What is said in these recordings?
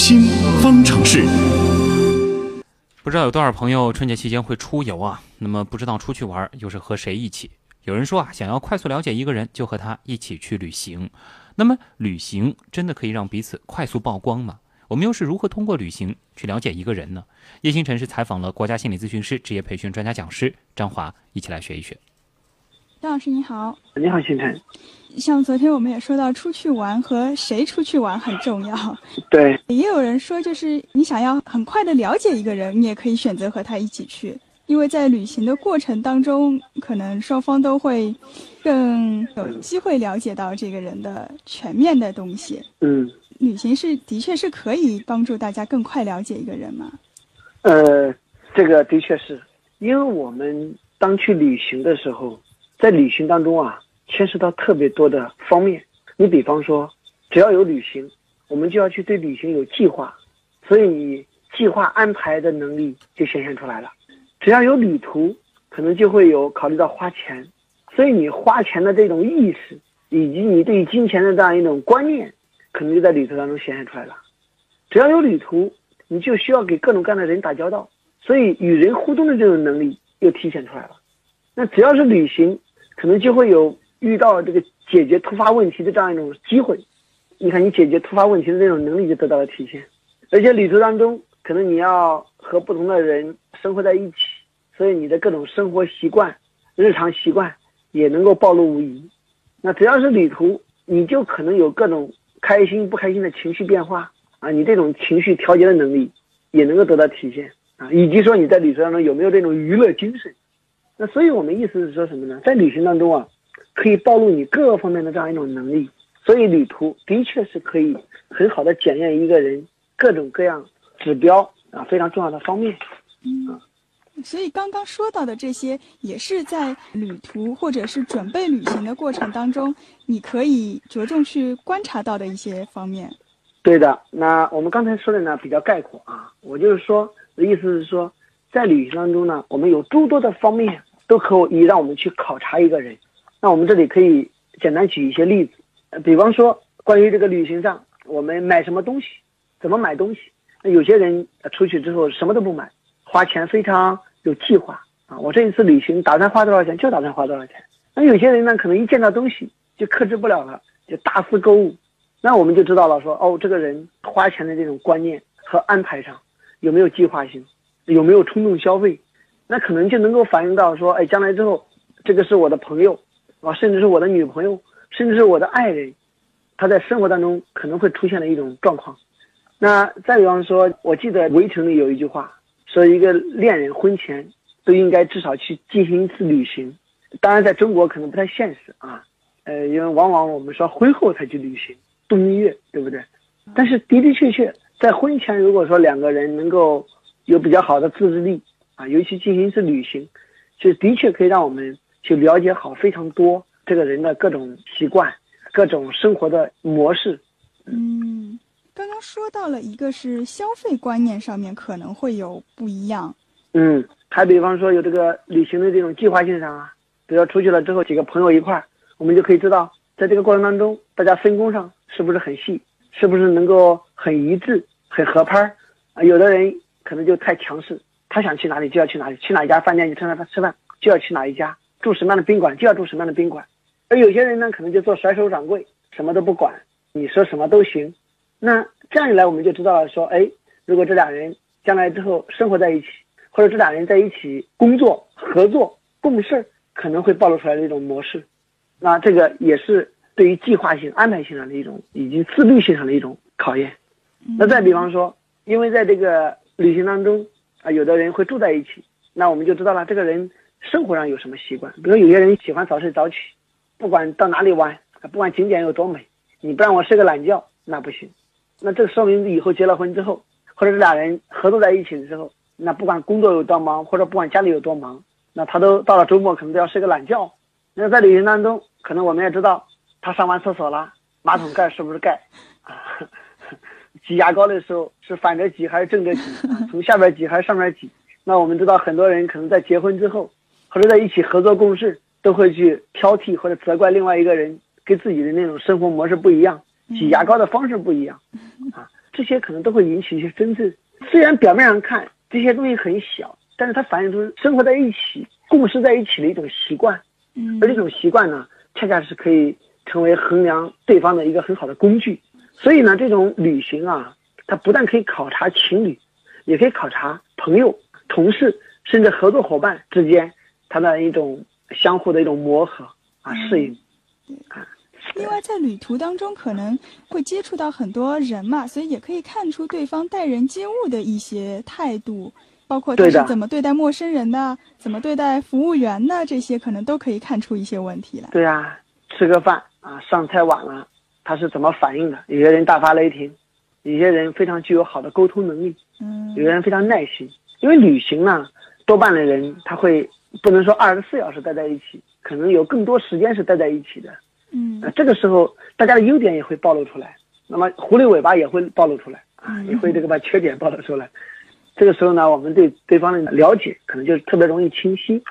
心方程式。不知道有多少朋友春节期间会出游啊？那么不知道出去玩又是和谁一起？有人说啊，想要快速了解一个人，就和他一起去旅行。那么旅行真的可以让彼此快速曝光吗？我们又是如何通过旅行去了解一个人呢？叶星辰是采访了国家心理咨询师、职业培训专家讲师张华，一起来学一学。张老师你好，你好，星辰。像昨天我们也说到，出去玩和谁出去玩很重要。对，也有人说，就是你想要很快的了解一个人，你也可以选择和他一起去，因为在旅行的过程当中，可能双方都会更有机会了解到这个人的全面的东西。嗯，旅行是的确是可以帮助大家更快了解一个人嘛？呃，这个的确是，因为我们当去旅行的时候。在旅行当中啊，牵涉到特别多的方面。你比方说，只要有旅行，我们就要去对旅行有计划，所以你计划安排的能力就显现出来了。只要有旅途，可能就会有考虑到花钱，所以你花钱的这种意识，以及你对于金钱的这样一种观念，可能就在旅途当中显现出来了。只要有旅途，你就需要给各种各样的人打交道，所以与人互动的这种能力又体现出来了。那只要是旅行。可能就会有遇到这个解决突发问题的这样一种机会，你看你解决突发问题的这种能力就得到了体现，而且旅途当中可能你要和不同的人生活在一起，所以你的各种生活习惯、日常习惯也能够暴露无遗。那只要是旅途，你就可能有各种开心不开心的情绪变化啊，你这种情绪调节的能力也能够得到体现啊，以及说你在旅途当中有没有这种娱乐精神。那所以，我们意思是说什么呢？在旅行当中啊，可以暴露你各方面的这样一种能力。所以，旅途的确是可以很好的检验一个人各种各样指标啊非常重要的方面。嗯，所以刚刚说到的这些，也是在旅途或者是准备旅行的过程当中，你可以着重去观察到的一些方面。对的。那我们刚才说的呢比较概括啊，我就是说的意思是说，在旅行当中呢，我们有诸多的方面。都可以让我们去考察一个人，那我们这里可以简单举一些例子，比方说关于这个旅行上，我们买什么东西，怎么买东西。那有些人出去之后什么都不买，花钱非常有计划啊。我这一次旅行打算花多少钱就打算花多少钱。那有些人呢，可能一见到东西就克制不了了，就大肆购物。那我们就知道了，说哦，这个人花钱的这种观念和安排上有没有计划性，有没有冲动消费。那可能就能够反映到说，哎，将来之后，这个是我的朋友，啊，甚至是我的女朋友，甚至是我的爱人，他在生活当中可能会出现的一种状况。那再比方说，我记得《围城》里有一句话，说一个恋人婚前都应该至少去进行一次旅行。当然，在中国可能不太现实啊，呃，因为往往我们说婚后才去旅行度蜜月，对不对？但是的的确确，在婚前，如果说两个人能够有比较好的自制力。啊，尤其进行一次旅行，就的确可以让我们去了解好非常多这个人的各种习惯、各种生活的模式。嗯，刚刚说到了一个是消费观念上面可能会有不一样。嗯，还比方说有这个旅行的这种计划性上啊，比如说出去了之后几个朋友一块儿，我们就可以知道，在这个过程当中，大家分工上是不是很细，是不是能够很一致、很合拍儿啊？有的人可能就太强势。他想去哪里就要去哪里，去哪一家饭店就趁着他吃饭就要去哪一家，住什么样的宾馆就要住什么样的宾馆，而有些人呢，可能就做甩手掌柜，什么都不管，你说什么都行。那这样一来，我们就知道了，说，哎，如果这俩人将来之后生活在一起，或者这俩人在一起工作、合作、共事，可能会暴露出来的一种模式。那这个也是对于计划性、安排性上的一种，以及自律性上的一种考验。那再比方说，因为在这个旅行当中。啊，有的人会住在一起，那我们就知道了这个人生活上有什么习惯。比如有些人喜欢早睡早起，不管到哪里玩，不管景点有多美，你不让我睡个懒觉那不行。那这说明以后结了婚之后，或者这俩人合作在一起的时候，那不管工作有多忙，或者不管家里有多忙，那他都到了周末可能都要睡个懒觉。那在旅行当中，可能我们也知道他上完厕所了，马桶盖是不是盖？啊。挤牙膏的时候是反着挤还是正着挤？从下边挤还是上面挤？那我们知道很多人可能在结婚之后，或者在一起合作共事，都会去挑剔或者责怪另外一个人，跟自己的那种生活模式不一样，挤牙膏的方式不一样，啊，这些些可能都会引起一些争执。虽然表面上看这些东西很小，但是它反映出生活在一起、共事在一起的一种习惯。嗯，而这种习惯呢，恰恰是可以成为衡量对方的一个很好的工具。所以呢，这种旅行啊，它不但可以考察情侣，也可以考察朋友、同事，甚至合作伙伴之间他的一种相互的一种磨合啊、适应啊。另外，在旅途当中可能会接触到很多人嘛，所以也可以看出对方待人接物的一些态度，包括他是怎么对待陌生人的，怎么对待服务员的，这些可能都可以看出一些问题来。对啊，吃个饭啊，上菜晚了，他是怎么反应的？有些人大发雷霆，有些人非常具有好的沟通能力，嗯有些人非常耐心。因为旅行呢，多半的人他会不能说二十四小时待在一起，可能有更多时间是待在一起的。嗯那这个时候，大家的优点也会暴露出来，那么狐狸尾巴也会暴露出来啊，也会这个把缺点暴露出来。这个时候呢，我们对对方的了解可能就特别容易清晰。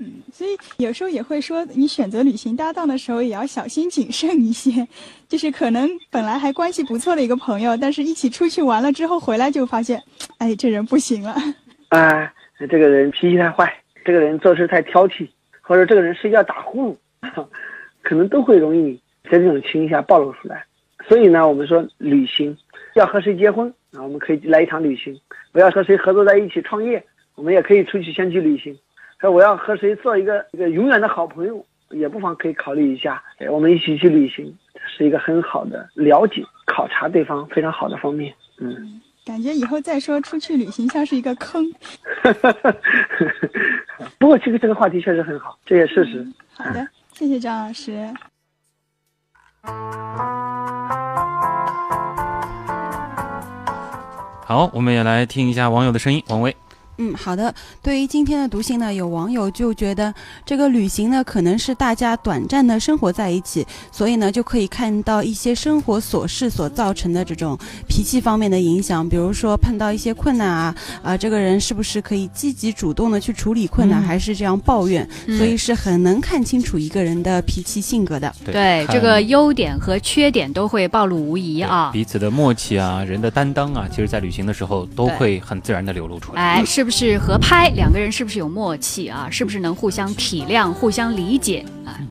嗯所以有时候也会说，你选择旅行搭档的时候也要小心谨慎一些。就是可能本来还关系不错的一个朋友，但是一起出去玩了之后回来就发现，哎，这人不行了。啊、这个人脾气太坏，这个人做事太挑剔，或者这个人睡觉打呼噜，可能都会容易在这种情形下暴露出来。所以呢，我们说旅行要和谁结婚啊，我们可以来一场旅行；不要和谁合作在一起创业，我们也可以出去先去旅行。说我要和谁做一个一个永远的好朋友，也不妨可以考虑一下，哎我们一起去旅行，是一个很好的了解、考察对方非常好的方面。嗯。感觉以后再说出去旅行像是一个坑。不过这个这个话题确实很好，这也事实。好的，谢谢张老师。好，我们也来听一下网友的声音。王威，嗯，好的。对于今天的读信呢，有网友就觉得这个旅行呢，可能是大家短暂的生活在一起，所以呢，就可以看到一些生活琐事所造成的这种脾气方面的影响。比如说碰到一些困难啊，啊、这个人是不是可以积极主动的去处理困难，嗯还是这样抱怨？嗯所以是很能看清楚一个人的脾气性格的。对看这个优点和缺点都会暴露无遗啊。彼此的默契啊，人的担当啊，其实在旅行的时候都会很自然的流露出来。哎，是是合拍？两个人是不是有默契啊？是不是能互相体谅、互相理解啊？